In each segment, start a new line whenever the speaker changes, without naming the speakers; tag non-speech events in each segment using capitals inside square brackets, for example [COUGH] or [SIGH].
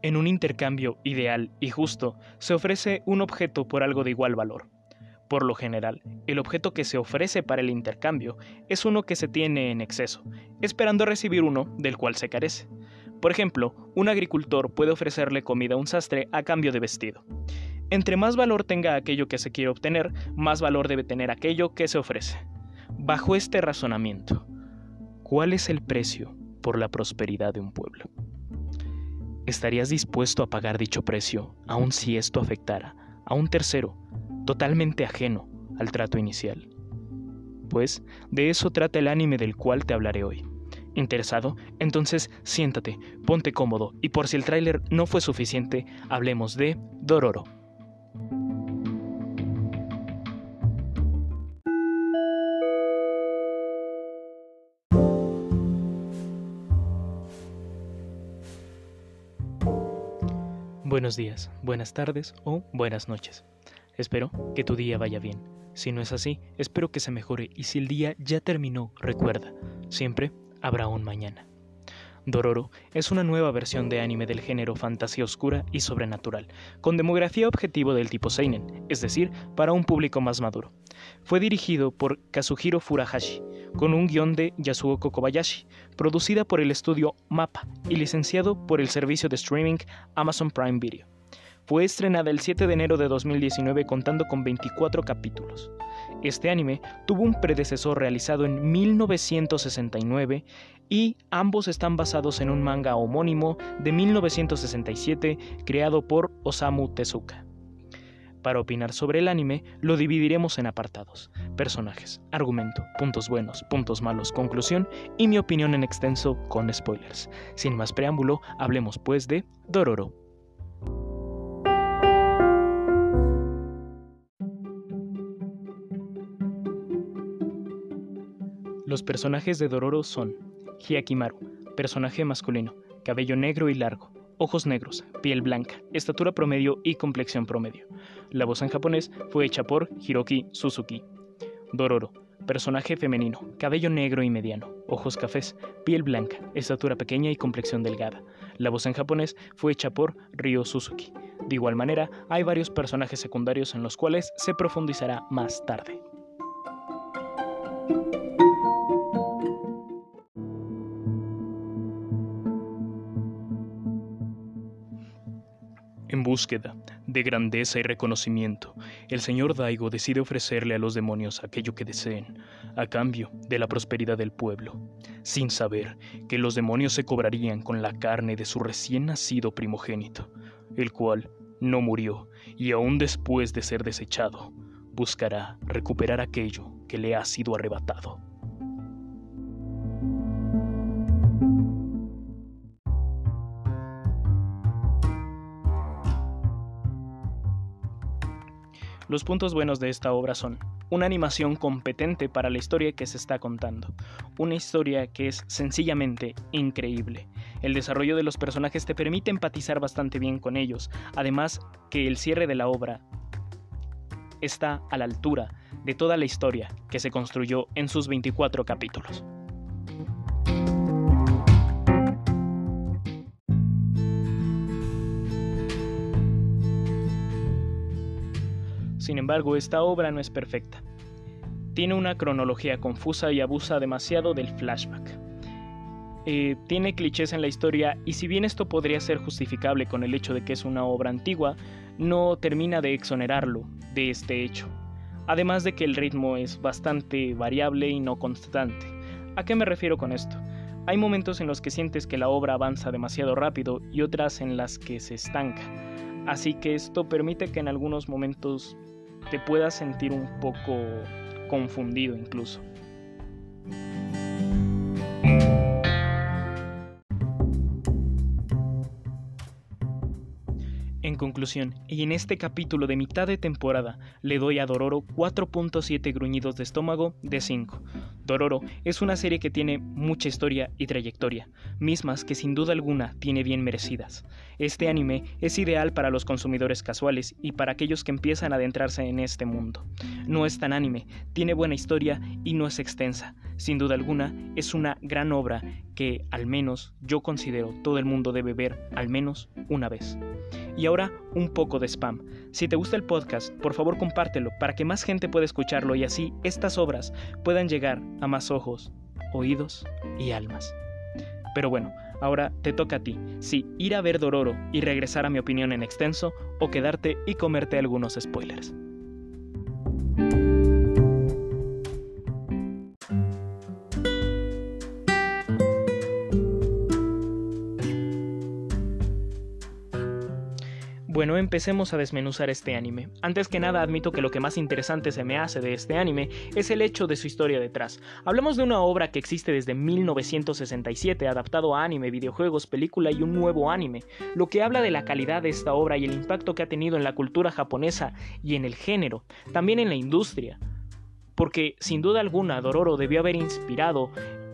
En un intercambio ideal y justo se ofrece un objeto por algo de igual valor. Por lo general, el objeto que se ofrece para el intercambio es uno que se tiene en exceso, esperando recibir uno del cual se carece. Por ejemplo, un agricultor puede ofrecerle comida a un sastre a cambio de vestido. Entre más valor tenga aquello que se quiere obtener, más valor debe tener aquello que se ofrece. Bajo este razonamiento, ¿cuál es el precio por la prosperidad de un pueblo? ¿Estarías dispuesto a pagar dicho precio, aun si esto afectara a un tercero, totalmente ajeno al trato inicial? Pues de eso trata el anime del cual te hablaré hoy. ¿Interesado? Entonces siéntate, ponte cómodo y por si el tráiler no fue suficiente, hablemos de Dororo. Buenos días, buenas tardes o buenas noches. Espero que tu día vaya bien. Si no es así, espero que se mejore y si el día ya terminó, recuerda, siempre habrá un mañana. Dororo es una nueva versión de anime del género fantasía oscura y sobrenatural, con demografía objetivo del tipo seinen, es decir, para un público más maduro. Fue dirigido por Kazuhiro Furuhashi, con un guion de Yasuo Kobayashi, producida por el estudio MAPA y licenciado por el servicio de streaming Amazon Prime Video. Fue estrenada el 7 de enero de 2019 contando con 24 capítulos. Este anime tuvo un predecesor realizado en 1969 y ambos están basados en un manga homónimo de 1967 creado por Osamu Tezuka. Para opinar sobre el anime, lo dividiremos en apartados, personajes, argumento, puntos buenos, puntos malos, conclusión y mi opinión en extenso con spoilers. Sin más preámbulo, hablemos pues de Dororo. Los personajes de Dororo son Hyakimaru, personaje masculino, cabello negro y largo, ojos negros, piel blanca, estatura promedio y complexión promedio. La voz en japonés fue hecha por Hiroki Suzuki. Dororo, personaje femenino, cabello negro y mediano, ojos cafés, piel blanca, estatura pequeña y complexión delgada. La voz en japonés fue hecha por Ryo Suzuki. De igual manera, hay varios personajes secundarios en los cuales se profundizará más tarde. De grandeza y reconocimiento, el señor Daigo decide ofrecerle a los demonios aquello que deseen, a cambio de la prosperidad del pueblo, sin saber que los demonios se cobrarían con la carne de su recién nacido primogénito, el cual no murió y aún después de ser desechado, buscará recuperar aquello que le ha sido arrebatado. Los puntos buenos de esta obra son una animación competente para la historia que se está contando, una historia que es sencillamente increíble. El desarrollo de los personajes te permite empatizar bastante bien con ellos, además que el cierre de la obra está a la altura de toda la historia que se construyó en sus 24 capítulos. Sin embargo, esta obra no es perfecta. Tiene una cronología confusa y abusa demasiado del flashback. Eh, tiene clichés en la historia y si bien esto podría ser justificable con el hecho de que es una obra antigua, no termina de exonerarlo de este hecho. Además de que el ritmo es bastante variable y no constante. ¿A qué me refiero con esto? Hay momentos en los que sientes que la obra avanza demasiado rápido y otras en las que se estanca. Así que esto permite que en algunos momentos te puedas sentir un poco confundido incluso. En conclusión, y en este capítulo de mitad de temporada, le doy a Dororo 4.7 gruñidos de estómago de 5. Dororo es una serie que tiene mucha historia y trayectoria, mismas que sin duda alguna tiene bien merecidas. Este anime es ideal para los consumidores casuales y para aquellos que empiezan a adentrarse en este mundo. No es tan anime, tiene buena historia y no es extensa. Sin duda alguna, es una gran obra que, al menos, yo considero todo el mundo debe ver al menos una vez. Y ahora un poco de spam. Si te gusta el podcast, por favor compártelo para que más gente pueda escucharlo y así estas obras puedan llegar a más ojos, oídos y almas. Pero bueno, ahora te toca a ti, si ir a ver Dororo y regresar a mi opinión en extenso o quedarte y comerte algunos spoilers. Empecemos a desmenuzar este anime. Antes que nada admito que lo que más interesante se me hace de este anime es el hecho de su historia detrás. Hablamos de una obra que existe desde 1967, adaptado a anime, videojuegos, película y un nuevo anime, lo que habla de la calidad de esta obra y el impacto que ha tenido en la cultura japonesa y en el género, también en la industria. Porque sin duda alguna Dororo debió haber inspirado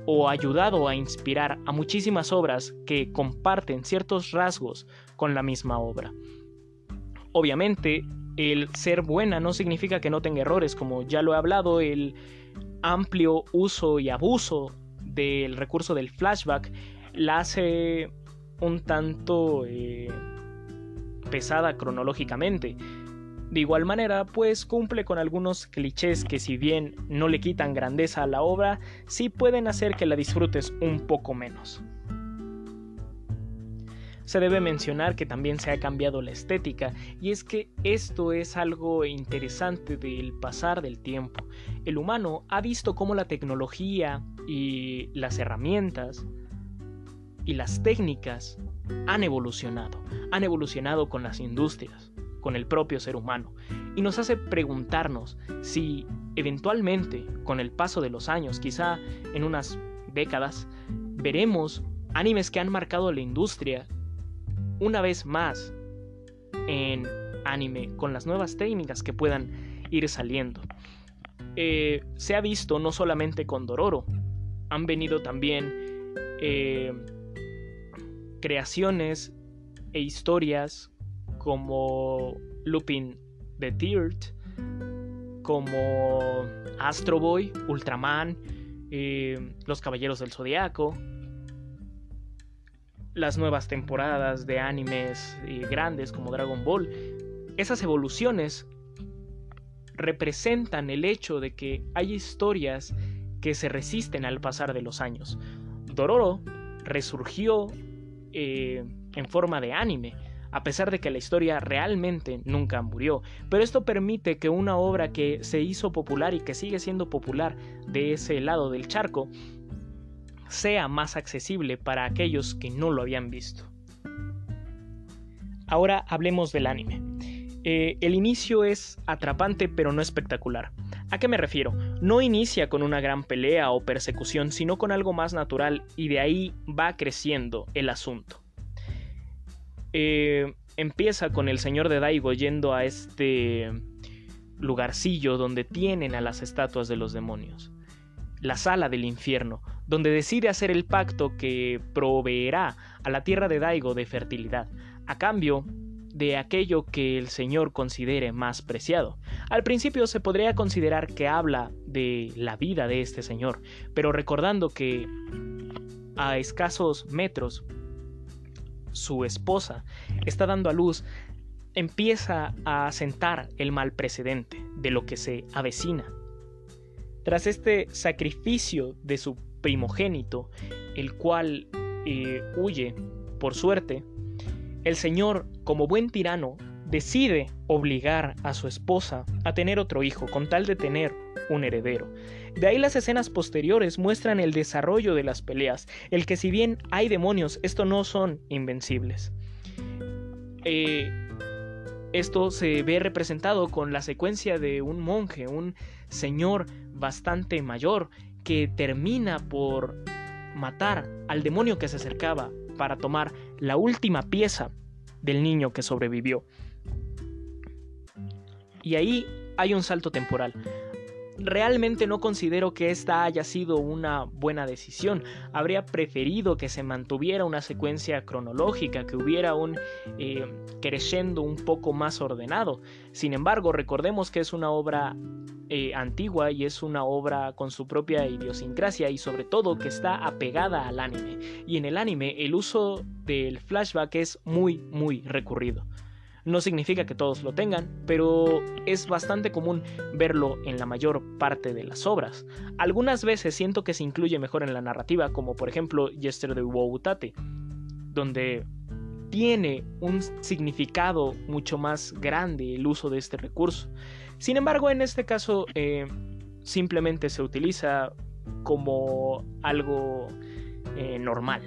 o ayudado a inspirar a muchísimas obras que comparten ciertos rasgos con la misma obra. Obviamente, el ser buena no significa que no tenga errores, como ya lo he hablado, el amplio uso y abuso del recurso del flashback la hace un tanto eh, pesada cronológicamente. De igual manera, pues cumple con algunos clichés que si bien no le quitan grandeza a la obra, sí pueden hacer que la disfrutes un poco menos. Se debe mencionar que también se ha cambiado la estética y es que esto es algo interesante del pasar del tiempo. El humano ha visto cómo la tecnología y las herramientas y las técnicas han evolucionado, han evolucionado con las industrias, con el propio ser humano, y nos hace preguntarnos si eventualmente, con el paso de los años, quizá en unas décadas, veremos animes que han marcado la industria una vez más en anime con las nuevas técnicas que puedan ir saliendo. Eh, se ha visto no solamente con Dororo, han venido también eh, creaciones e historias como Lupin the Third, como Astro Boy, Ultraman, eh, Los Caballeros del Zodiaco, las nuevas temporadas de animes eh, grandes como Dragon Ball, esas evoluciones representan el hecho de que hay historias que se resisten al pasar de los años. Dororo resurgió eh, en forma de anime, a pesar de que la historia realmente nunca murió. Pero esto permite que una obra que se hizo popular y que sigue siendo popular de ese lado del charco sea más accesible para aquellos que no lo habían visto. Ahora hablemos del anime. Eh, el inicio es atrapante pero no espectacular. ¿A qué me refiero? No inicia con una gran pelea o persecución, sino con algo más natural y de ahí va creciendo el asunto. Eh, empieza con el señor de Daigo yendo a este lugarcillo donde tienen a las estatuas de los demonios, la sala del infierno, donde decide hacer el pacto que proveerá a la tierra de Daigo de fertilidad, a cambio de aquello que el Señor considere más preciado. Al principio se podría considerar que habla de la vida de este Señor, pero recordando que a escasos metros su esposa está dando a luz, empieza a sentar el mal precedente de lo que se avecina. Tras este sacrificio de su primogénito, el cual eh, huye por suerte, el Señor, como buen tirano, decide obligar a su esposa a tener otro hijo con tal de tener un heredero. De ahí las escenas posteriores muestran el desarrollo de las peleas, el que si bien hay demonios, estos no son invencibles. Eh, esto se ve representado con la secuencia de un monje, un señor bastante mayor, que termina por matar al demonio que se acercaba para tomar la última pieza del niño que sobrevivió. Y ahí hay un salto temporal. Realmente no considero que esta haya sido una buena decisión. Habría preferido que se mantuviera una secuencia cronológica, que hubiera un eh, un poco más ordenado. Sin embargo, recordemos que es una obra eh, antigua y es una obra con su propia idiosincrasia y sobre todo que está apegada al anime. Y en el anime el uso del flashback es muy muy recurrido. No significa que todos lo tengan, pero es bastante común verlo en la mayor parte de las obras. Algunas veces siento que se incluye mejor en la narrativa, como por ejemplo Yesterday Wo Tate, donde tiene un significado mucho más grande el uso de este recurso. Sin embargo, en este caso eh, simplemente se utiliza como algo eh, normal.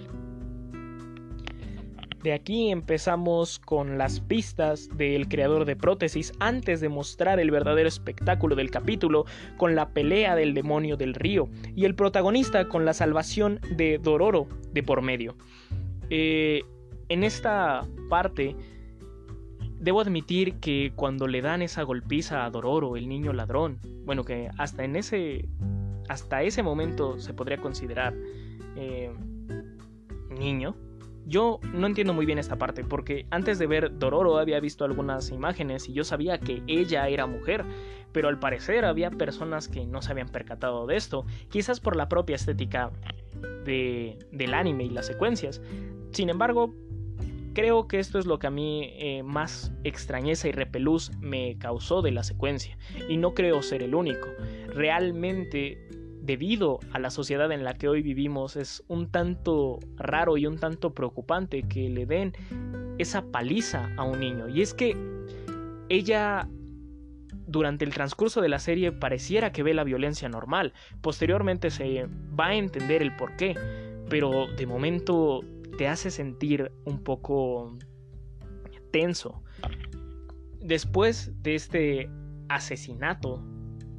De aquí empezamos con las pistas del creador de prótesis antes de mostrar el verdadero espectáculo del capítulo con la pelea del demonio del río y el protagonista con la salvación de Dororo de por medio. Eh, en esta parte debo admitir que cuando le dan esa golpiza a Dororo, el niño ladrón, bueno que hasta en ese hasta ese momento se podría considerar eh, niño yo no entiendo muy bien esta parte, porque antes de ver Dororo había visto algunas imágenes y yo sabía que ella era mujer, pero al parecer había personas que no se habían percatado de esto, quizás por la propia estética de, del anime y las secuencias. Sin embargo, creo que esto es lo que a mí eh, más extrañeza y repelús me causó de la secuencia, y no creo ser el único. Realmente debido a la sociedad en la que hoy vivimos, es un tanto raro y un tanto preocupante que le den esa paliza a un niño. Y es que ella durante el transcurso de la serie pareciera que ve la violencia normal. Posteriormente se va a entender el por qué, pero de momento te hace sentir un poco tenso. Después de este asesinato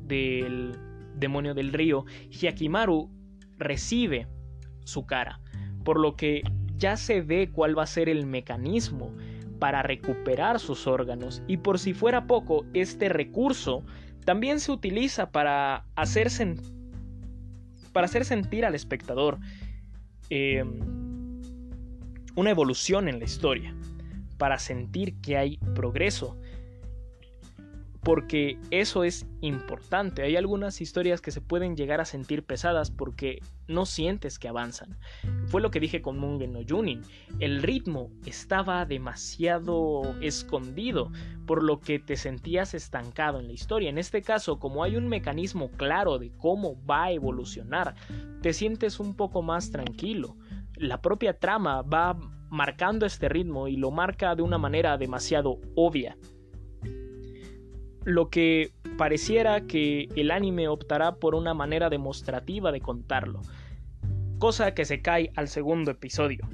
del demonio del río, Hyakimaru recibe su cara, por lo que ya se ve cuál va a ser el mecanismo para recuperar sus órganos. Y por si fuera poco, este recurso también se utiliza para hacer, sentir al espectador em, una evolución en la historia, para sentir que hay progreso porque eso es importante. Hay algunas historias que se pueden llegar a sentir pesadas porque no sientes que avanzan. Fue lo que dije con Mungen no Junin. El ritmo estaba demasiado escondido, por lo que te sentías estancado en la historia. En este caso, como hay un mecanismo claro de cómo va a evolucionar, te sientes un poco más tranquilo. La propia trama va marcando este ritmo y lo marca de una manera demasiado obvia lo que pareciera que el anime optará por una manera demostrativa de contarlo, cosa que se cae al segundo episodio,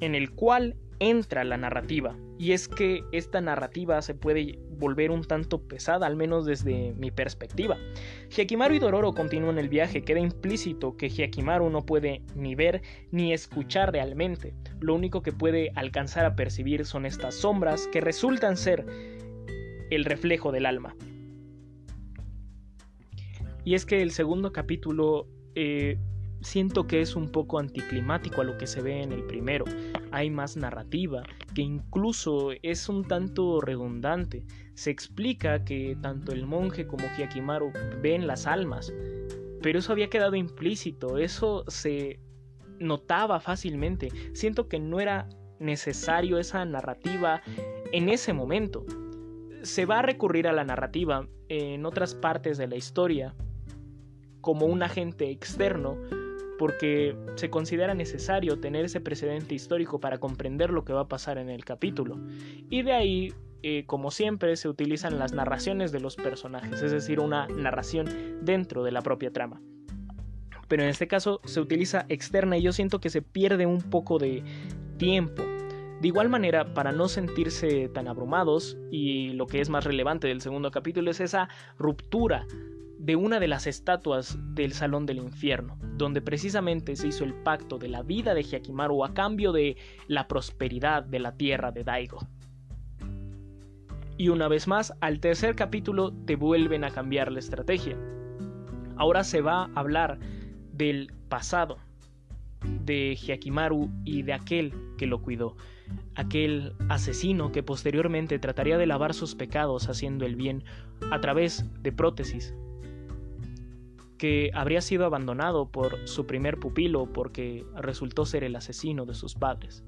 en el cual entra la narrativa, y es que esta narrativa se puede volver un tanto pesada, al menos desde mi perspectiva. Hyakimaru y Dororo continúan el viaje, queda implícito que Hyakimaru no puede ni ver ni escuchar realmente, lo único que puede alcanzar a percibir son estas sombras que resultan ser el reflejo del alma. Y es que el segundo capítulo eh, siento que es un poco anticlimático a lo que se ve en el primero. Hay más narrativa, que incluso es un tanto redundante. Se explica que tanto el monje como Hyakimaru ven las almas, pero eso había quedado implícito, eso se notaba fácilmente. Siento que no era necesario esa narrativa en ese momento se va a recurrir a la narrativa en otras partes de la historia como un agente externo porque se considera necesario tener ese precedente histórico para comprender lo que va a pasar en el capítulo. Y de ahí, eh, como siempre, se utilizan las narraciones de los personajes, es decir, una narración dentro de la propia trama. Pero en este caso se utiliza externa y yo siento que se pierde un poco de tiempo de igual manera, para no sentirse tan abrumados, y lo que es más relevante del segundo capítulo es esa ruptura de una de las estatuas del Salón del Infierno, donde precisamente se hizo el pacto de la vida de Hyakimaru a cambio de la prosperidad de la tierra de Daigo. Y una vez más, al tercer capítulo te vuelven a cambiar la estrategia. Ahora se va a hablar del pasado de Hyakimaru y de aquel que lo cuidó, aquel asesino que posteriormente trataría de lavar sus pecados haciendo el bien a través de prótesis, que habría sido abandonado por su primer pupilo porque resultó ser el asesino de sus padres.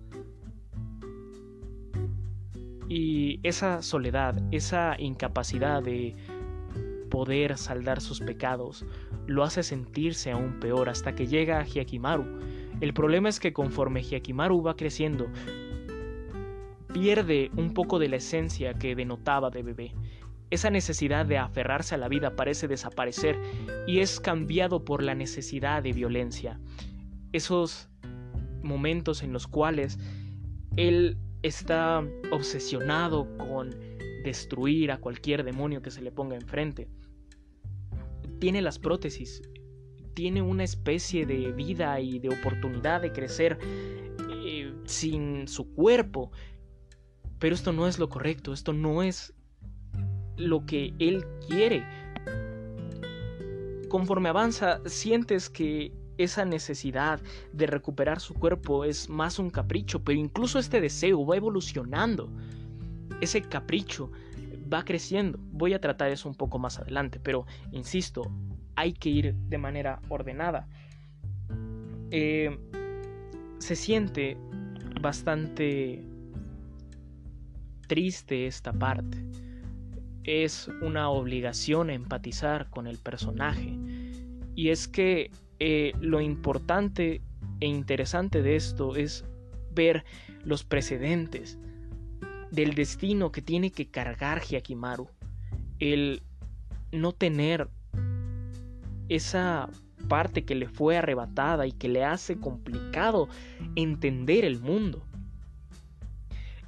Y esa soledad, esa incapacidad de poder saldar sus pecados, lo hace sentirse aún peor hasta que llega a Hyakimaru. El problema es que conforme Hyakimaru va creciendo, pierde un poco de la esencia que denotaba de bebé. Esa necesidad de aferrarse a la vida parece desaparecer y es cambiado por la necesidad de violencia. Esos momentos en los cuales él está obsesionado con destruir a cualquier demonio que se le ponga enfrente. Tiene las prótesis, tiene una especie de vida y de oportunidad de crecer eh, sin su cuerpo. Pero esto no es lo correcto, esto no es lo que él quiere. Conforme avanza, sientes que esa necesidad de recuperar su cuerpo es más un capricho, pero incluso este deseo va evolucionando. Ese capricho va creciendo. Voy a tratar eso un poco más adelante, pero insisto, hay que ir de manera ordenada. Eh, se siente bastante triste esta parte. Es una obligación empatizar con el personaje. Y es que eh, lo importante e interesante de esto es ver los precedentes del destino que tiene que cargar Hyakimaru. El no tener esa parte que le fue arrebatada y que le hace complicado entender el mundo.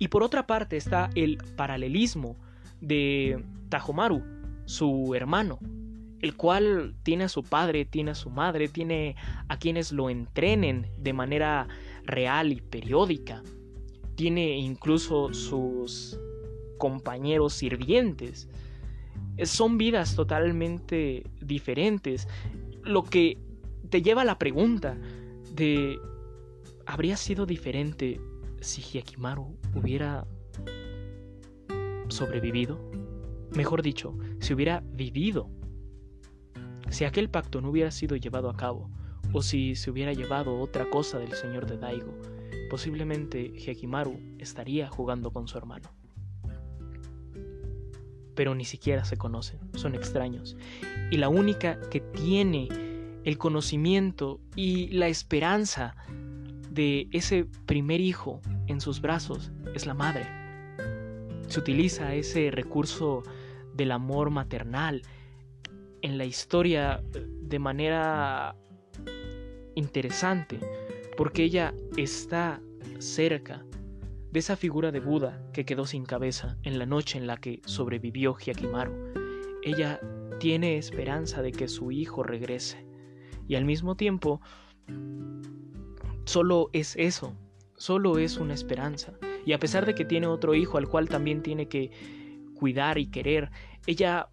Y por otra parte está el paralelismo de Tajomaru, su hermano, el cual tiene a su padre, tiene a su madre, tiene a quienes lo entrenen de manera real y periódica, tiene incluso sus compañeros sirvientes. Son vidas totalmente diferentes, lo que te lleva a la pregunta de ¿habría sido diferente si Hyakimaru hubiera sobrevivido? Mejor dicho, si hubiera vivido si aquel pacto no hubiera sido llevado a cabo, o si se hubiera llevado otra cosa del señor de Daigo, posiblemente Hekimaru estaría jugando con su hermano. Pero ni siquiera se conocen, son extraños, y la única que tiene el conocimiento y la esperanza de ese primer hijo en sus brazos es la madre. Se utiliza ese recurso del amor maternal en la historia de manera interesante, porque ella está cerca de esa figura de Buda que quedó sin cabeza en la noche en la que sobrevivió Hyakimaru. Ella tiene esperanza de que su hijo regrese y al mismo tiempo solo es eso, solo es una esperanza. Y a pesar de que tiene otro hijo al cual también tiene que cuidar y querer, ella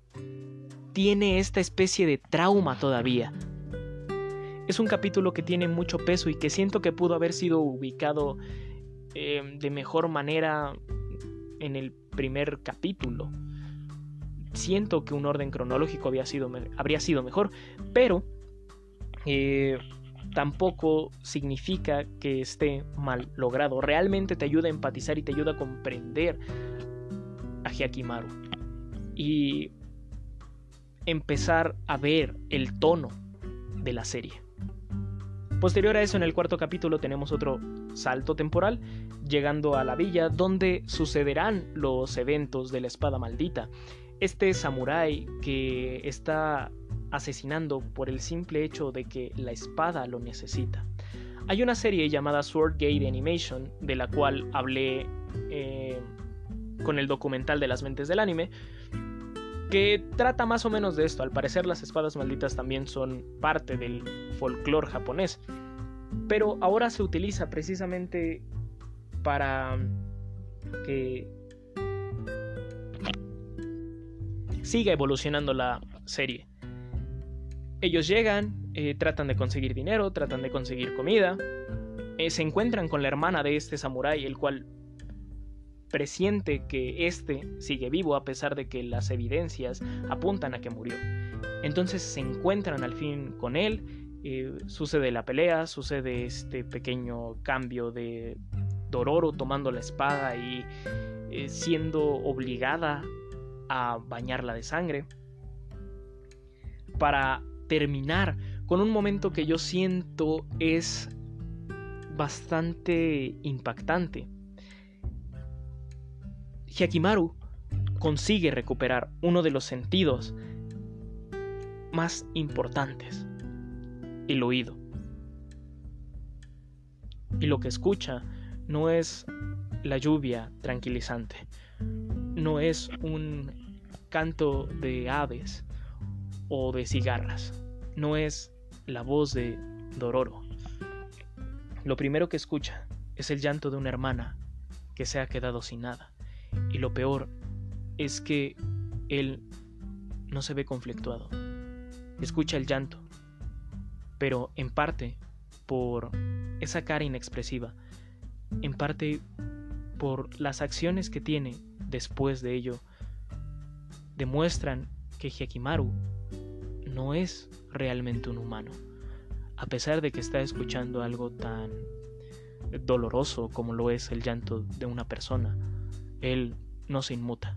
tiene esta especie de trauma todavía. Es un capítulo que tiene mucho peso y que siento que pudo haber sido ubicado eh, de mejor manera en el primer capítulo. Siento que un orden cronológico sido, habría sido mejor, pero eh, tampoco significa que esté mal logrado. Realmente te ayuda a empatizar y te ayuda a comprender a Hyakimaru. Y empezar a ver el tono de la serie. Posterior a eso, en el cuarto capítulo tenemos otro salto temporal, llegando a la villa donde sucederán los eventos de la espada maldita. Este samurái que está asesinando por el simple hecho de que la espada lo necesita. Hay una serie llamada Sword Gate Animation, de la cual hablé eh, con el documental de las mentes del anime, que trata más o menos de esto. Al parecer las espadas malditas también son parte del folclore japonés. Pero ahora se utiliza precisamente para que siga evolucionando la serie. Ellos llegan, eh, tratan de conseguir dinero, tratan de conseguir comida, eh, se encuentran con la hermana de este samurái, el cual presiente que éste sigue vivo a pesar de que las evidencias apuntan a que murió. Entonces se encuentran al fin con él, eh, sucede la pelea, sucede este pequeño cambio de Dororo tomando la espada y eh, siendo obligada a bañarla de sangre, para terminar con un momento que yo siento es bastante impactante. Hyakimaru consigue recuperar uno de los sentidos más importantes, el oído. Y lo que escucha no es la lluvia tranquilizante, no es un canto de aves o de cigarras, no es la voz de Dororo. Lo primero que escucha es el llanto de una hermana que se ha quedado sin nada. Y lo peor es que él no se ve conflictuado. Escucha el llanto, pero en parte por esa cara inexpresiva, en parte por las acciones que tiene después de ello, demuestran que Hyakimaru no es realmente un humano, a pesar de que está escuchando algo tan doloroso como lo es el llanto de una persona, él no se inmuta,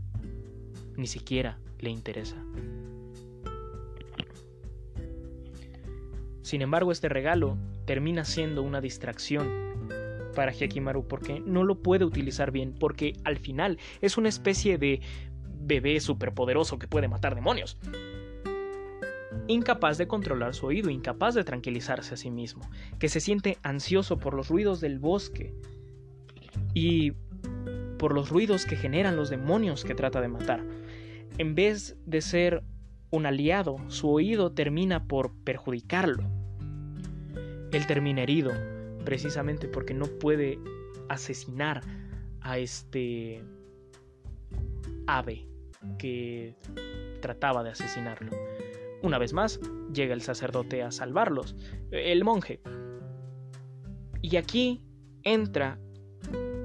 ni siquiera le interesa. Sin embargo, este regalo termina siendo una distracción para Hyakimaru porque no lo puede utilizar bien, porque al final es una especie de bebé superpoderoso que puede matar demonios. Incapaz de controlar su oído, incapaz de tranquilizarse a sí mismo, que se siente ansioso por los ruidos del bosque y por los ruidos que generan los demonios que trata de matar. En vez de ser un aliado, su oído termina por perjudicarlo. Él termina herido, precisamente porque no puede asesinar a este ave que trataba de asesinarlo. Una vez más, llega el sacerdote a salvarlos, el monje. Y aquí entra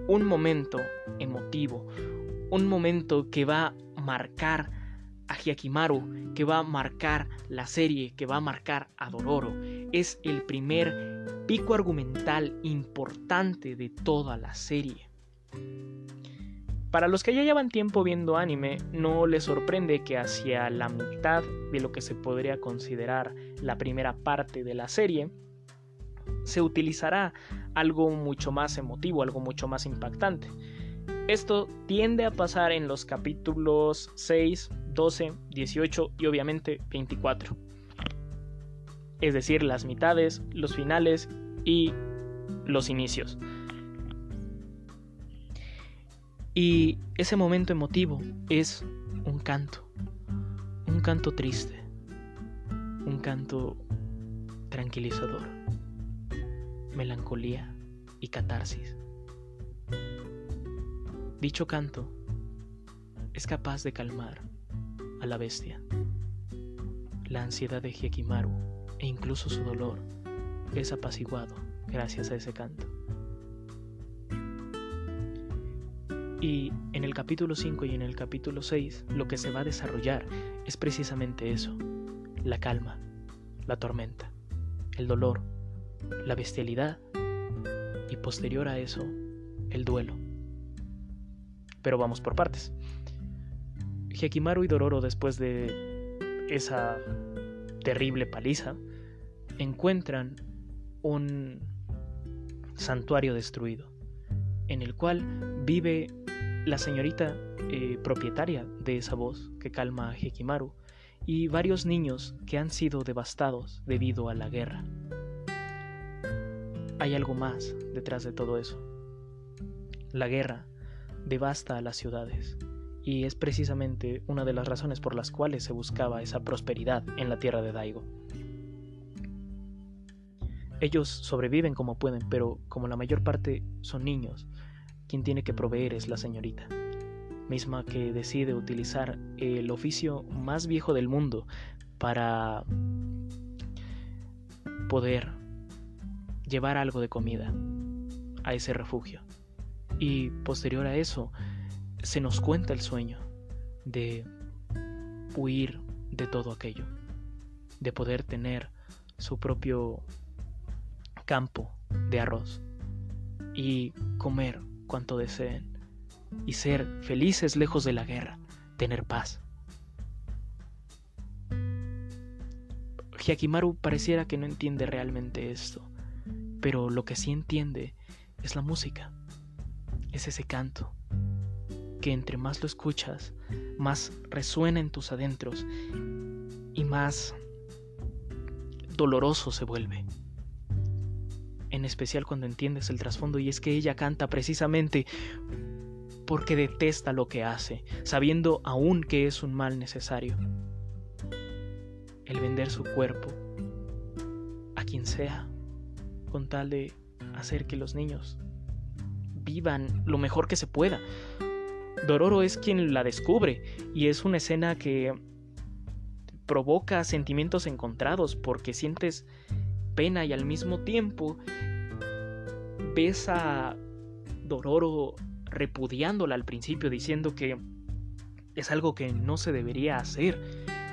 un momento emotivo, un momento que va a marcar a Hyakimaru, que va a marcar la serie, que va a marcar a Dororo. Es el primer pico argumental importante de toda la serie. Para los que ya llevan tiempo viendo anime, no les sorprende que hacia la mitad de lo que se podría considerar la primera parte de la serie, se utilizará algo mucho más emotivo, algo mucho más impactante. Esto tiende a pasar en los capítulos 6, 12, 18 y obviamente 24. Es decir, las mitades, los finales y los inicios. Y ese momento emotivo es un canto, un canto triste, un canto tranquilizador, melancolía y catarsis. Dicho canto es capaz de calmar a la bestia. La ansiedad de Hyekimaru e incluso su dolor es apaciguado gracias a ese canto. Y en el capítulo 5 y en el capítulo 6 lo que se va a desarrollar es precisamente eso, la calma, la tormenta, el dolor, la bestialidad y posterior a eso, el duelo pero vamos por partes. Hekimaru y Dororo, después de esa terrible paliza, encuentran un santuario destruido, en el cual vive la señorita eh, propietaria de esa voz que calma a Hekimaru y varios niños que han sido devastados debido a la guerra. Hay algo más detrás de todo eso. La guerra devasta a las ciudades, y es precisamente una de las razones por las cuales se buscaba esa prosperidad en la tierra de Daigo. Ellos sobreviven como pueden, pero como la mayor parte son niños, quien tiene que proveer es la señorita. misma que decide utilizar el oficio más viejo del mundo para poder llevar algo de comida a ese refugio. Y posterior a eso, se nos cuenta el sueño de huir de todo aquello, de poder tener su propio campo de arroz y comer cuanto deseen y ser felices lejos de la guerra, tener paz. Hyakimaru pareciera que no entiende realmente esto, pero lo que sí entiende es la música, es ese canto, que entre más lo escuchas, más resuena en tus adentros y más doloroso se vuelve. En especial cuando entiendes el trasfondo y es que ella canta precisamente porque detesta lo que hace, sabiendo aún que es un mal necesario. El vender su cuerpo a quien sea, con tal de hacer que los niños vivan lo mejor que se pueda. Dororo es quien la descubre y es una escena que provoca sentimientos encontrados porque sientes pena y al mismo tiempo ves a Dororo repudiándola al principio diciendo que es algo que no se debería hacer,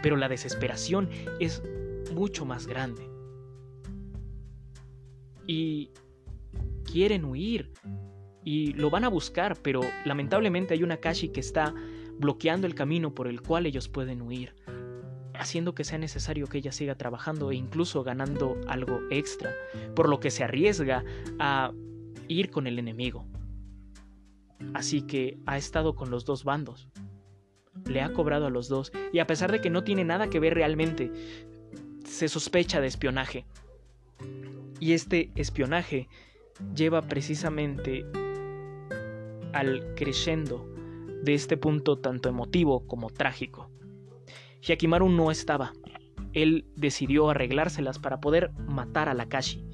pero la desesperación es mucho más grande. Y quieren huir y lo van a buscar, pero lamentablemente hay una Kashi que está bloqueando el camino por el cual ellos pueden huir, haciendo que sea necesario que ella siga trabajando e incluso ganando algo extra, por lo que se arriesga a ir con el enemigo. Así que ha estado con los dos bandos. Le ha cobrado a los dos y a pesar de que no tiene nada que ver realmente, se sospecha de espionaje. Y este espionaje lleva precisamente al crescendo de este punto tanto emotivo como trágico. Hyakimaru no estaba. Él decidió arreglárselas para poder matar a la Kashi.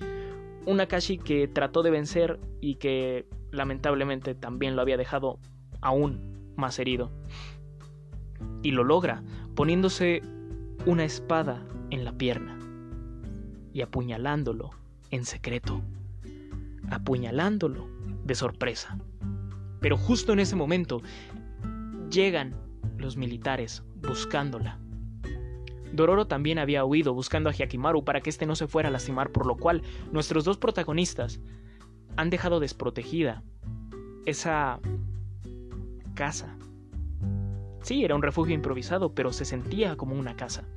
Una Kashi que trató de vencer y que lamentablemente también lo había dejado aún más herido. Y lo logra poniéndose una espada en la pierna y apuñalándolo en secreto, apuñalándolo de sorpresa. Pero justo en ese momento llegan los militares buscándola. Dororo también había huido buscando a Hyakimaru para que éste no se fuera a lastimar, por lo cual nuestros dos protagonistas han dejado desprotegida esa casa. Sí, era un refugio improvisado, pero se sentía como una casa.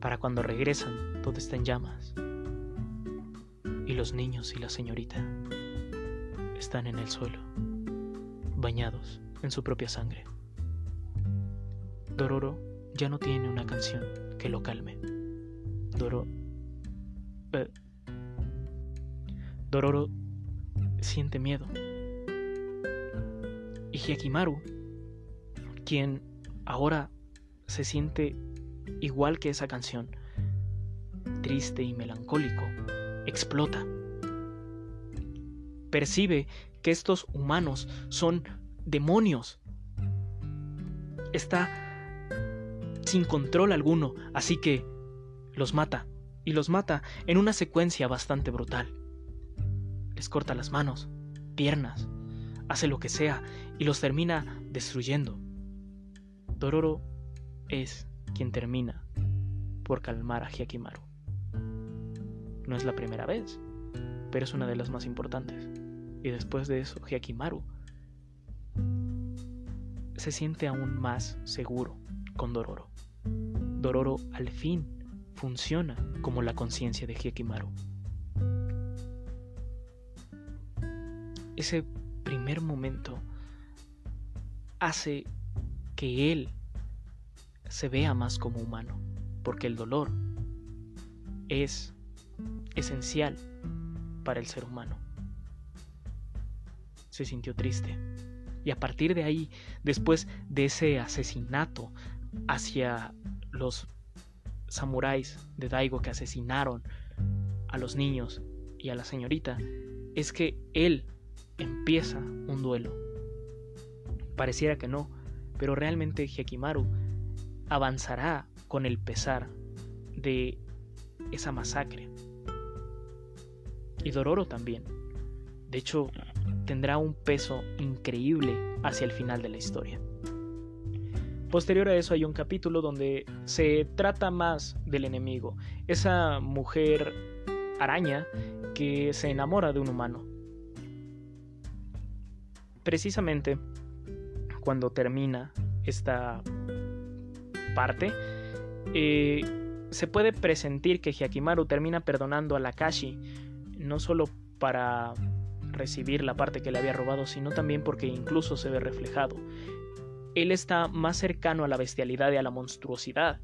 Para cuando regresan, todo está en llamas. Y los niños y la señorita están en el suelo, bañados en su propia sangre. Dororo ya no tiene una canción que lo calme. Dororo... Eh, Dororo siente miedo. Y Hyakimaru, quien ahora se siente igual que esa canción, triste y melancólico, explota. Percibe que estos humanos son demonios. Está sin control alguno, así que los mata, y los mata en una secuencia bastante brutal corta las manos, piernas, hace lo que sea y los termina destruyendo. Dororo es quien termina por calmar a Hyakimaru. No es la primera vez, pero es una de las más importantes. Y después de eso, Hyakimaru se siente aún más seguro con Dororo. Dororo al fin funciona como la conciencia de Hyakimaru. ese primer momento hace que él se vea más como humano, porque el dolor es esencial para el ser humano. Se sintió triste. Y a partir de ahí, después de ese asesinato hacia los samuráis de Daigo que asesinaron a los niños y a la señorita, es que él empieza un duelo. Pareciera que no, pero realmente Hekimaru avanzará con el pesar de esa masacre. Y Dororo también. De hecho, tendrá un peso increíble hacia el final de la historia. Posterior a eso hay un capítulo donde se trata más del enemigo, esa mujer araña que se enamora de un humano. Precisamente cuando termina esta parte, eh, se puede presentir que Hyakimaru termina perdonando a Lakashi, no solo para recibir la parte que le había robado, sino también porque incluso se ve reflejado. Él está más cercano a la bestialidad y a la monstruosidad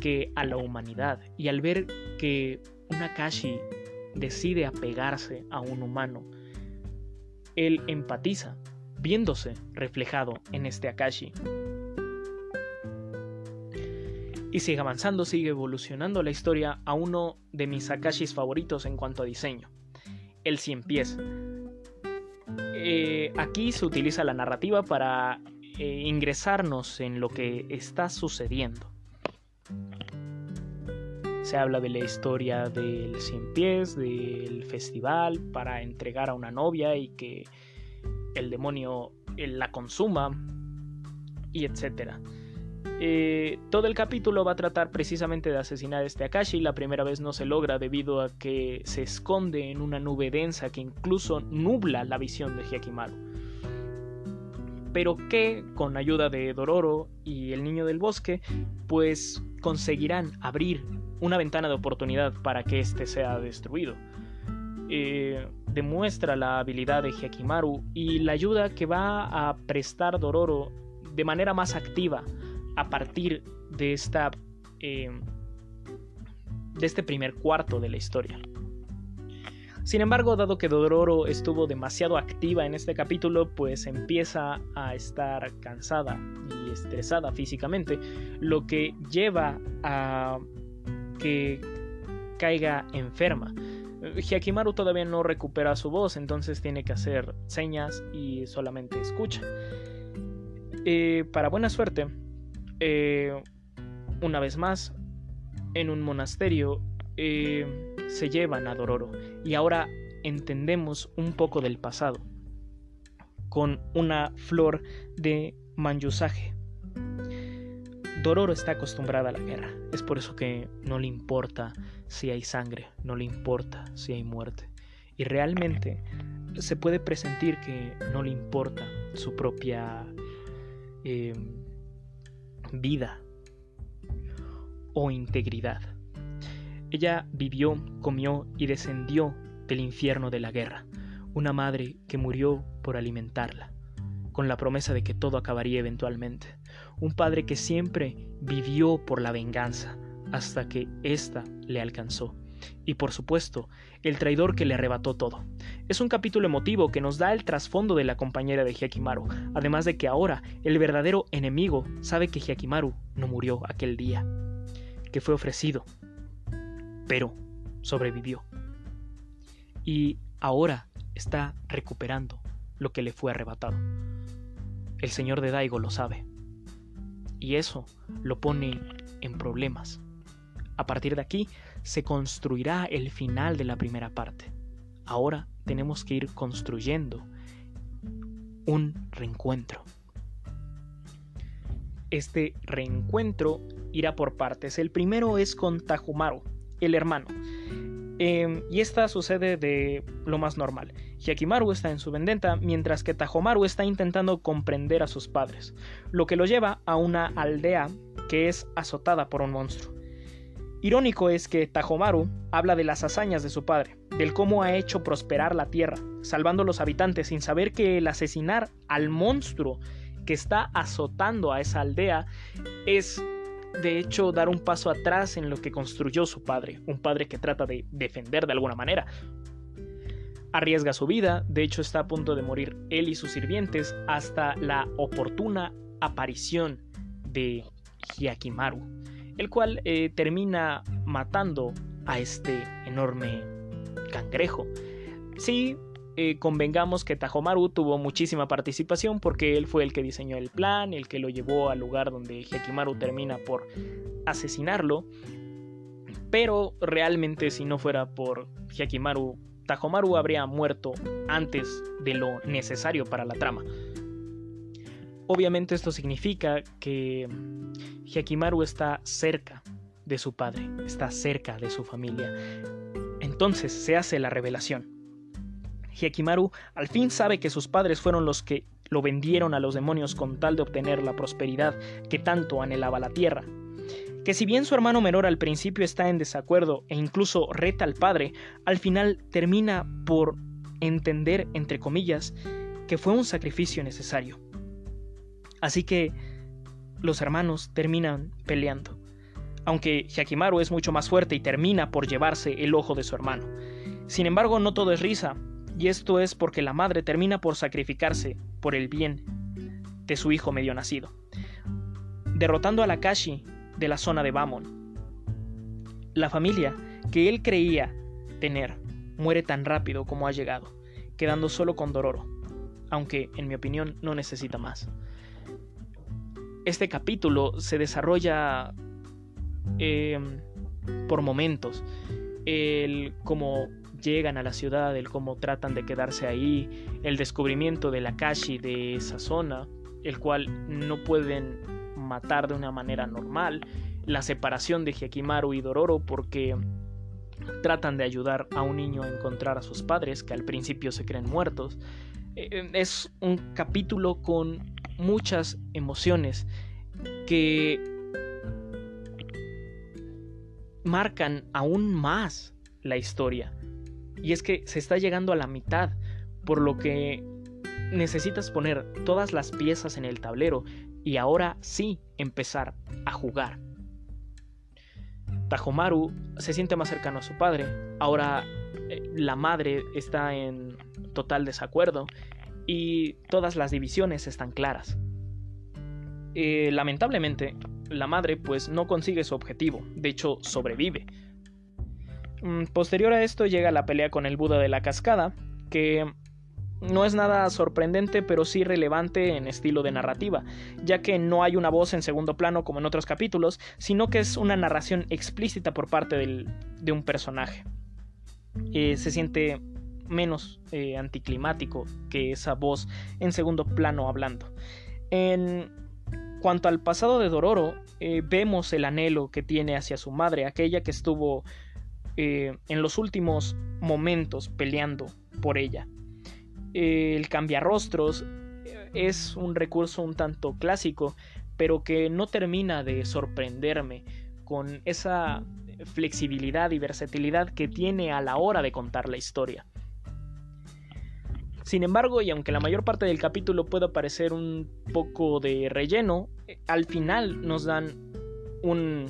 que a la humanidad, y al ver que un Akashi decide apegarse a un humano, él empatiza, viéndose reflejado en este Akashi. Y sigue avanzando, sigue evolucionando la historia a uno de mis Akashis favoritos en cuanto a diseño, el cien pies. Eh, aquí se utiliza la narrativa para eh, ingresarnos en lo que está sucediendo. Se habla de la historia del cien pies, del festival, para entregar a una novia y que el demonio la consuma, y etcétera. Eh, todo el capítulo va a tratar precisamente de asesinar a este Akashi. La primera vez no se logra debido a que se esconde en una nube densa que incluso nubla la visión de Hyakimaru. Pero que, con ayuda de Dororo y el niño del bosque, pues conseguirán abrir una ventana de oportunidad para que éste sea destruido. Eh, demuestra la habilidad de Hyakimaru y la ayuda que va a prestar Dororo de manera más activa a partir de esta eh, de este primer cuarto de la historia. Sin embargo, dado que Dororo estuvo demasiado activa en este capítulo, pues empieza a estar cansada y estresada físicamente, lo que lleva a que caiga enferma. Hyakimaru todavía no recupera su voz, entonces tiene que hacer señas y solamente escucha. Eh, para buena suerte, eh, una vez más, en un monasterio eh, se llevan a Dororo y ahora entendemos un poco del pasado con una flor de Manjusage. Dororo está acostumbrada a la guerra, es por eso que no le importa si hay sangre, no le importa si hay muerte. Y realmente se puede presentir que no le importa su propia eh, vida o integridad. Ella vivió, comió y descendió del infierno de la guerra, una madre que murió por alimentarla, con la promesa de que todo acabaría eventualmente, un padre que siempre vivió por la venganza hasta que ésta le alcanzó, y por supuesto, el traidor que le arrebató todo. Es un capítulo emotivo que nos da el trasfondo de la compañera de Hyakimaru, además de que ahora el verdadero enemigo sabe que Hyakimaru no murió aquel día, que fue ofrecido, pero sobrevivió. Y ahora está recuperando lo que le fue arrebatado. El señor de Daigo lo sabe. Y eso lo pone en problemas. A partir de aquí se construirá el final de la primera parte. Ahora tenemos que ir construyendo un reencuentro. Este reencuentro irá por partes. El primero es con Tajumaru, el hermano. Em, y esta sucede de lo más normal. Hyakimaru está en su vendetta, mientras que Tajomaru está intentando comprender a sus padres, lo que lo lleva a una aldea que es azotada por un monstruo. Irónico es que Tajomaru habla de las hazañas de su padre, del cómo ha hecho prosperar la tierra, salvando a los habitantes sin saber que el asesinar al monstruo que está azotando a esa aldea es de hecho dar un paso atrás en lo que construyó su padre, un padre que trata de defender de alguna manera. Arriesga su vida, de hecho está a punto de morir él y sus sirvientes hasta la oportuna aparición de Hyakimaru el cual eh, termina matando a este enorme cangrejo. Sí, eh, convengamos que Tajomaru tuvo muchísima participación porque él fue el que diseñó el plan, el que lo llevó al lugar donde Hyakimaru termina por asesinarlo. Pero realmente si no fuera por Hyakimaru, Tajomaru habría muerto antes de lo necesario para la trama. Obviamente esto significa que Hyakimaru está cerca de su padre, está cerca de su familia. Entonces se hace la revelación. Hyakimaru al fin sabe que sus padres fueron los que lo vendieron a los demonios con tal de obtener la prosperidad que tanto anhelaba la tierra. Que si bien su hermano menor al principio está en desacuerdo e incluso reta al padre, al final termina por entender, entre comillas, que fue un sacrificio necesario. Así que los hermanos terminan peleando, aunque Hyakimaru es mucho más fuerte y termina por llevarse el ojo de su hermano. Sin embargo, no todo es risa, y esto es porque la madre termina por sacrificarse por el bien de su hijo medio nacido, derrotando a la Kashi de la zona de Bamon. La familia que él creía tener muere tan rápido como ha llegado, quedando solo con Dororo, aunque en mi opinión no necesita más este capítulo se desarrolla em, por momentos. El cómo llegan a la ciudad, el cómo tratan de quedarse ahí, el descubrimiento de la de esa zona, el cual no pueden matar de una manera normal, la separación de Hyakimaru y Dororo porque tratan de ayudar a un niño a encontrar a sus padres que al principio se creen muertos. Eh, es un capítulo con muchas emociones que marcan aún más la historia. Y es que se está llegando a la mitad, por lo que necesitas poner todas las piezas en el tablero y ahora sí empezar a jugar. Tajomaru se siente más cercano a su padre, ahora eh, la madre está en total desacuerdo y todas las divisiones están claras. Eh, lamentablemente, la madre pues no consigue su objetivo, de hecho sobrevive. Mm, posterior a esto llega la pelea con el Buda de la Cascada, que no es nada sorprendente, pero sí relevante en estilo de narrativa, ya que no hay una voz en segundo plano como en otros capítulos, sino que es una narración explícita por parte de un personaje. Eh, se siente menos eh, anticlimático que esa voz en segundo plano hablando. En cuanto al pasado de Dororo, eh, vemos el anhelo que tiene hacia su madre, aquella que estuvo eh, en los últimos momentos peleando por ella. el cambiarrostros es un recurso un tanto clásico, pero que no termina de sorprenderme con esa flexibilidad y versatilidad que tiene a la hora de contar la historia. Sin embargo, y aunque la mayor parte del capítulo pueda parecer un poco de relleno, eh, al final nos dan un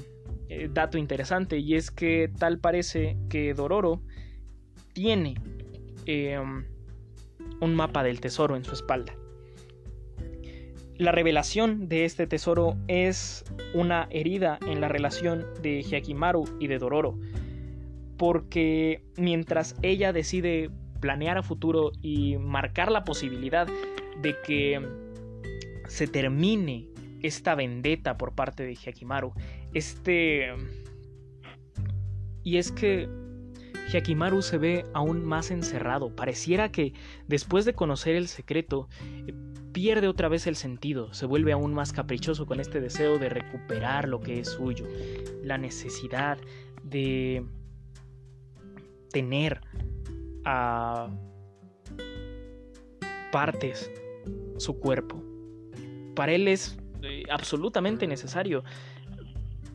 eh, dato interesante y es que tal parece que Dororo tiene em, un mapa del tesoro en su espalda. La revelación de este tesoro es una herida en la relación de Hyakimaru y de Dororo, porque mientras ella decide planear a futuro y marcar la posibilidad de que se termine esta vendetta por parte de Hyakimaru. Este... Y es que Hyakimaru se ve aún más encerrado. Pareciera que después de conocer el secreto, pierde otra vez el sentido, se vuelve aún más caprichoso con este deseo de recuperar lo que es suyo, la necesidad de tener a partes su cuerpo. Para él es eh, absolutamente necesario,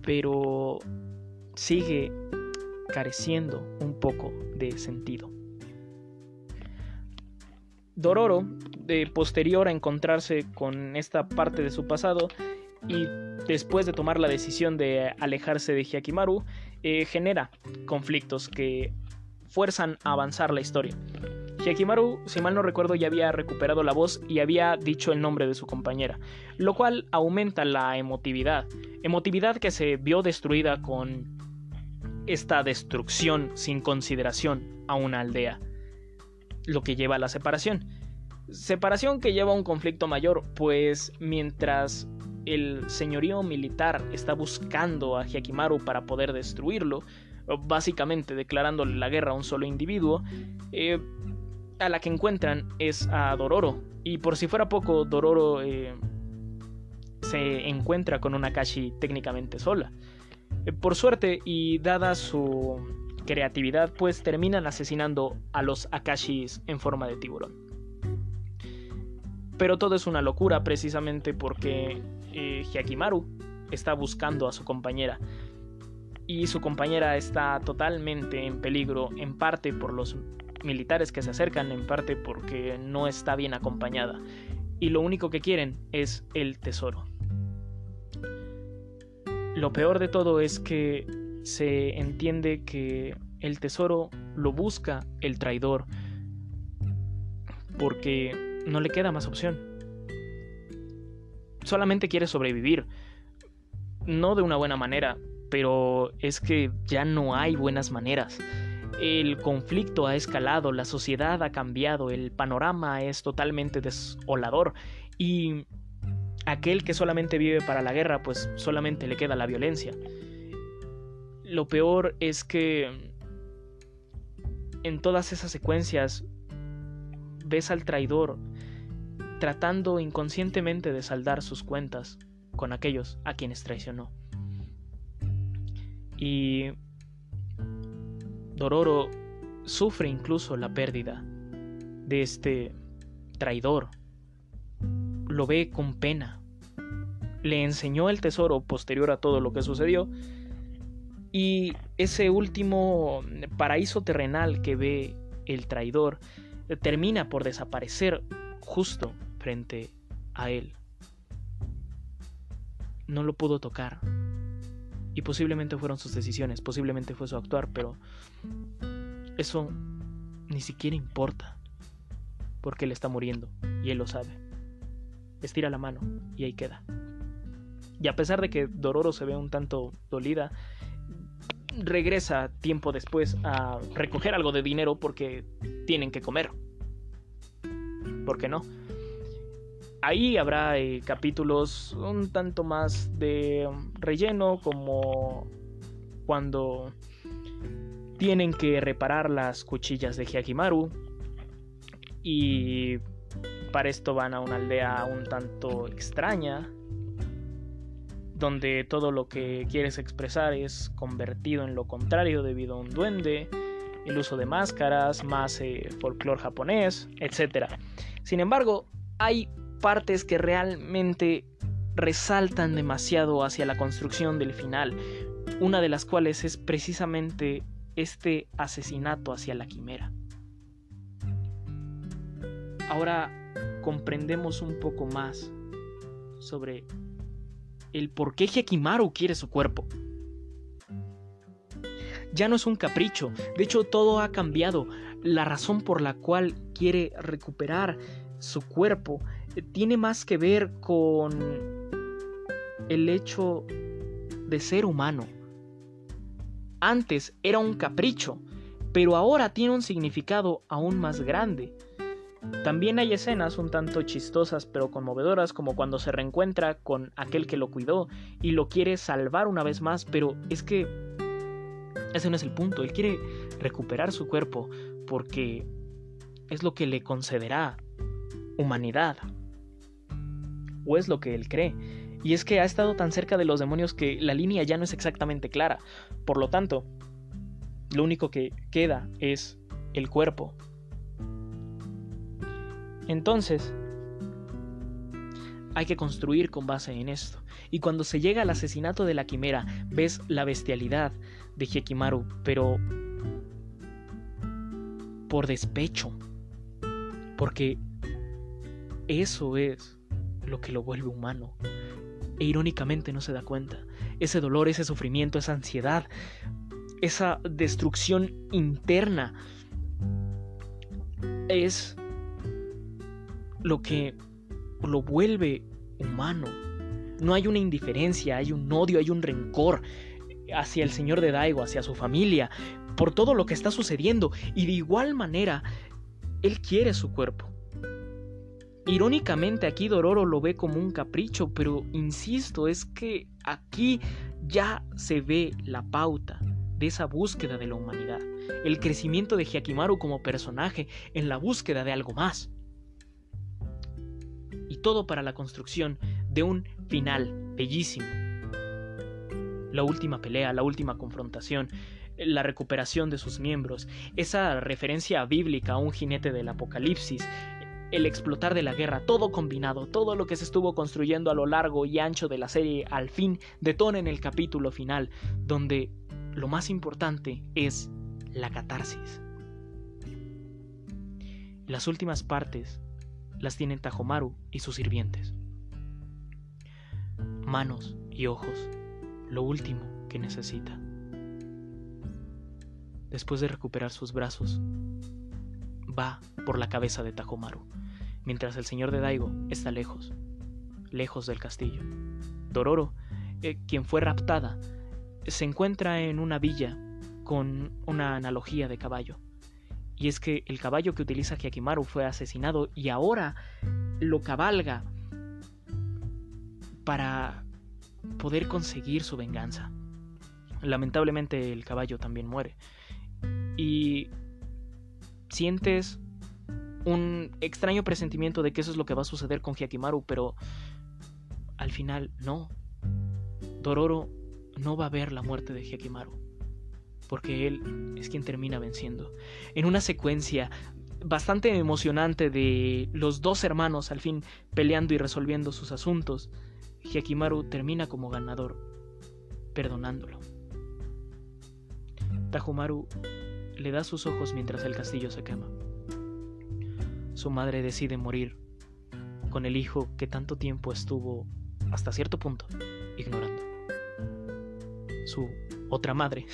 pero sigue careciendo un poco de sentido. Dororo, de posterior a encontrarse con esta parte de su pasado y después de tomar la decisión de alejarse de Hyakimaru, eh, genera conflictos que fuerzan a avanzar la historia. Hyakimaru, si mal no recuerdo, ya había recuperado la voz y había dicho el nombre de su compañera, lo cual aumenta la emotividad, emotividad que se vio destruida con esta destrucción sin consideración a una aldea. lo que lleva a la separación. Separación que lleva a un conflicto mayor, pues mientras el señorío militar está buscando a Hyakimaru para poder destruirlo, básicamente declarándole la guerra a un solo individuo, eh, a la que encuentran es a Dororo. Y por si fuera poco, Dororo eh, se encuentra con una Akashi técnicamente sola. Eh, por suerte y dada su creatividad, pues terminan asesinando a los Akashis en forma de tiburón. Pero todo es una locura precisamente porque eh, Hyakimaru está buscando a su compañera. Y su compañera está totalmente en peligro, en parte por los militares que se acercan, en parte porque no está bien acompañada. Y lo único que quieren es el tesoro. Lo peor de todo es que se entiende que el tesoro lo busca el traidor porque no le queda más opción. Solamente quiere sobrevivir. No de una buena manera, pero es que ya no hay buenas maneras. El conflicto ha escalado, la sociedad ha cambiado, el panorama es totalmente desolador y aquel que solamente vive para la guerra, pues solamente le queda la violencia. Lo peor es que en todas esas secuencias ves al traidor tratando inconscientemente de saldar sus cuentas con aquellos a quienes traicionó. Y Dororo sufre incluso la pérdida de este traidor lo ve con pena. Le enseñó el tesoro posterior a todo lo que sucedió y ese último paraíso terrenal que ve el traidor termina por desaparecer justo frente a él. No lo pudo tocar. Y posiblemente fueron sus decisiones, posiblemente fue su actuar, pero eso ni siquiera importa, porque él está muriendo y él lo sabe estira la mano y ahí queda. Y a pesar de que Dororo se ve un tanto dolida, regresa tiempo después a recoger algo de dinero porque tienen que comer. ¿Por qué no? Ahí habrá eh, capítulos un tanto más de relleno como cuando tienen que reparar las cuchillas de Hyakimaru y para esto van a una aldea un tanto extraña, donde todo lo que quieres expresar es convertido en lo contrario debido a un duende, el uso de máscaras, más eh, folclore japonés, etc. Sin embargo, hay partes que realmente resaltan demasiado hacia la construcción del final, una de las cuales es precisamente este asesinato hacia la quimera. Ahora comprendemos un poco más sobre el por qué Hekimaru quiere su cuerpo. Ya no es un capricho, de hecho todo ha cambiado. La razón por la cual quiere recuperar su cuerpo eh, tiene más que ver con el hecho de ser humano. Antes era un capricho, pero ahora tiene un significado aún más grande. También hay escenas un tanto chistosas pero conmovedoras como cuando se reencuentra con aquel que lo cuidó y lo quiere salvar una vez más, pero es que ese no es el punto, él quiere recuperar su cuerpo porque es lo que le concederá humanidad. O es lo que él cree. Y es que ha estado tan cerca de los demonios que la línea ya no es exactamente clara. Por lo tanto, lo único que queda es el cuerpo entonces, hay que construir con base en esto. Y cuando se llega al asesinato de la quimera, ves la bestialidad de Hekimaru, pero por despecho. Porque eso es lo que lo vuelve humano. E irónicamente no se da cuenta. Ese dolor, ese sufrimiento, esa ansiedad, esa destrucción interna es lo que lo vuelve humano. No hay una indiferencia, hay un odio, hay un rencor hacia el señor de Daigo, hacia su familia, por todo lo que está sucediendo. Y de igual manera, él quiere su cuerpo. Irónicamente aquí Dororo lo ve como un capricho, pero insisto, es que aquí ya se ve la pauta de esa búsqueda de la humanidad, el crecimiento de Hyakimaru como personaje en la búsqueda de algo más. Y todo para la construcción de un final bellísimo. La última pelea, la última confrontación, la recuperación de sus miembros, esa referencia bíblica a un jinete del apocalipsis, el explotar de la guerra, todo combinado, todo lo que se estuvo construyendo a lo largo y ancho de la serie al fin detona en el capítulo final, donde lo más importante es la catarsis. Las últimas partes las tienen Tajomaru y sus sirvientes. Manos y ojos, lo último que necesita. Después de recuperar sus brazos, va por la cabeza de Tajomaru, mientras el señor de Daigo está lejos, lejos del castillo. Dororo, eh, quien fue raptada, se encuentra en una villa con una analogía de caballo. Y es que el caballo que utiliza Hyakimaru fue asesinado y ahora lo cabalga para poder conseguir su venganza. Lamentablemente el caballo también muere. Y sientes un extraño presentimiento de que eso es lo que va a suceder con Hyakimaru, pero al final no. Dororo no va a ver la muerte de Hyakimaru, porque él es quien termina venciendo. En una secuencia bastante emocionante de los dos hermanos al fin peleando y resolviendo sus asuntos, Hyakimaru termina como ganador, perdonándolo. Tajumaru le da sus ojos mientras el castillo se quema. Su madre decide morir con el hijo que tanto tiempo estuvo, hasta cierto punto, ignorando su otra madre,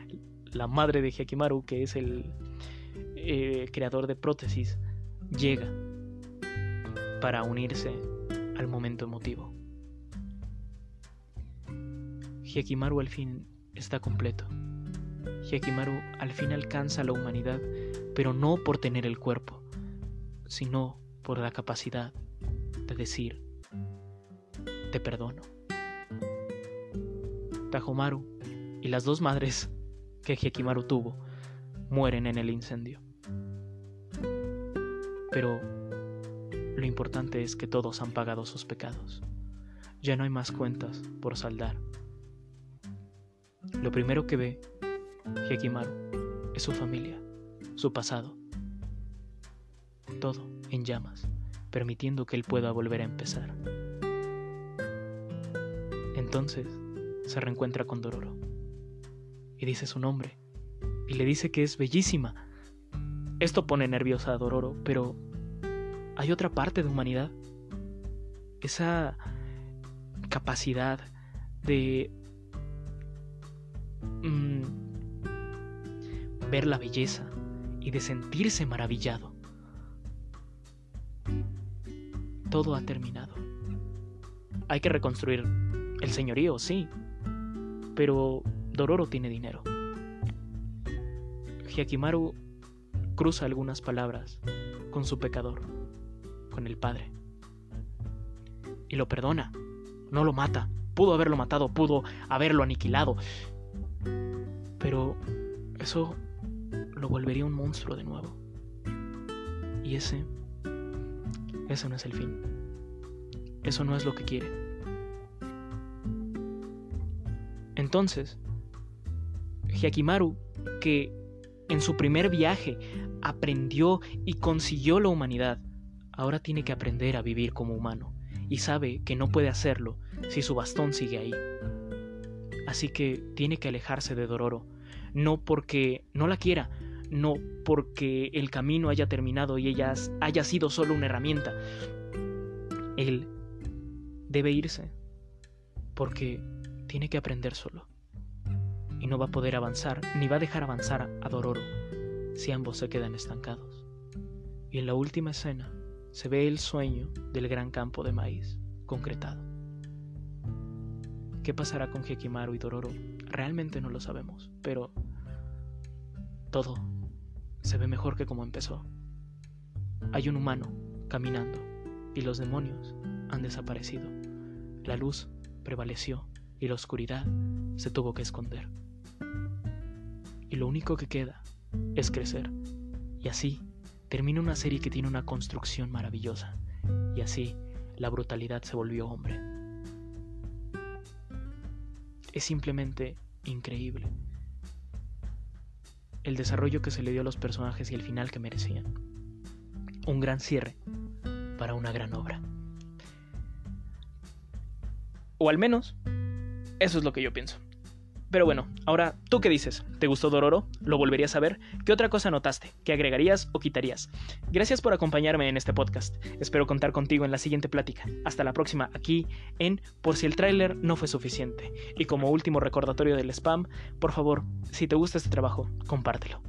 [LAUGHS] la madre de Hyakimaru, que es el eh, creador de prótesis, llega para unirse al momento emotivo. Hyakimaru al fin está completo. Hyakimaru al fin alcanza la humanidad, pero no por tener el cuerpo, sino por la capacidad de decir, te perdono. Tajomaru y las dos madres que Hyakimaru tuvo mueren en el incendio. Pero lo importante es que todos han pagado sus pecados. Ya no hay más cuentas por saldar. Lo primero que ve Hyakimaru es su familia, su pasado. Todo en llamas, permitiendo que él pueda volver a empezar. Entonces, se reencuentra con Dororo y dice su nombre y le dice que es bellísima. Esto pone nerviosa a Dororo, pero hay otra parte de humanidad. Esa capacidad de mm, ver la belleza y de sentirse maravillado. Todo ha terminado. Hay que reconstruir el señorío, sí, pero Dororo tiene dinero. Hyakimaru cruza algunas palabras con su pecador, con el padre. Y lo perdona, no lo mata. Pudo haberlo matado, pudo haberlo aniquilado. Pero eso lo volvería un monstruo de nuevo. Y ese, ese no es el fin. Eso no es lo que quiere. Entonces, Hyakimaru, que en su primer viaje aprendió y consiguió la humanidad, ahora tiene que aprender a vivir como humano y sabe que no puede hacerlo si su bastón sigue ahí. Así que tiene que alejarse de Dororo, no porque no la quiera, no porque el camino haya terminado y ella haya sido solo una herramienta. Él debe irse porque tiene que aprender solo. Y no va a poder avanzar, ni va a dejar avanzar a Dororo, si ambos se quedan estancados. Y en la última escena se ve el sueño del gran campo de maíz concretado. ¿Qué pasará con Hekimaru y Dororo? Realmente no lo sabemos, pero todo se ve mejor que como empezó. hay un humano caminando y los demonios han desaparecido. La luz prevaleció y la oscuridad se tuvo que esconder. Y lo único que queda es crecer. Y así termina una serie que tiene una construcción maravillosa. Y así la brutalidad se volvió hombre. Es simplemente increíble. El desarrollo que se le dio a los personajes y el final que merecían. Un gran cierre para una gran obra. O al menos, eso es lo que yo pienso. Pero bueno, ahora, ¿tú qué dices? ¿Te gustó Dororo? ¿Lo volverías a ver? ¿Qué otra cosa notaste? ¿Qué agregarías o quitarías? Gracias por acompañarme en este podcast. Espero contar contigo en la siguiente plática. Hasta la próxima aquí en Por si el tráiler no fue suficiente. Y como último recordatorio del spam, por favor, si te gusta este trabajo, compártelo.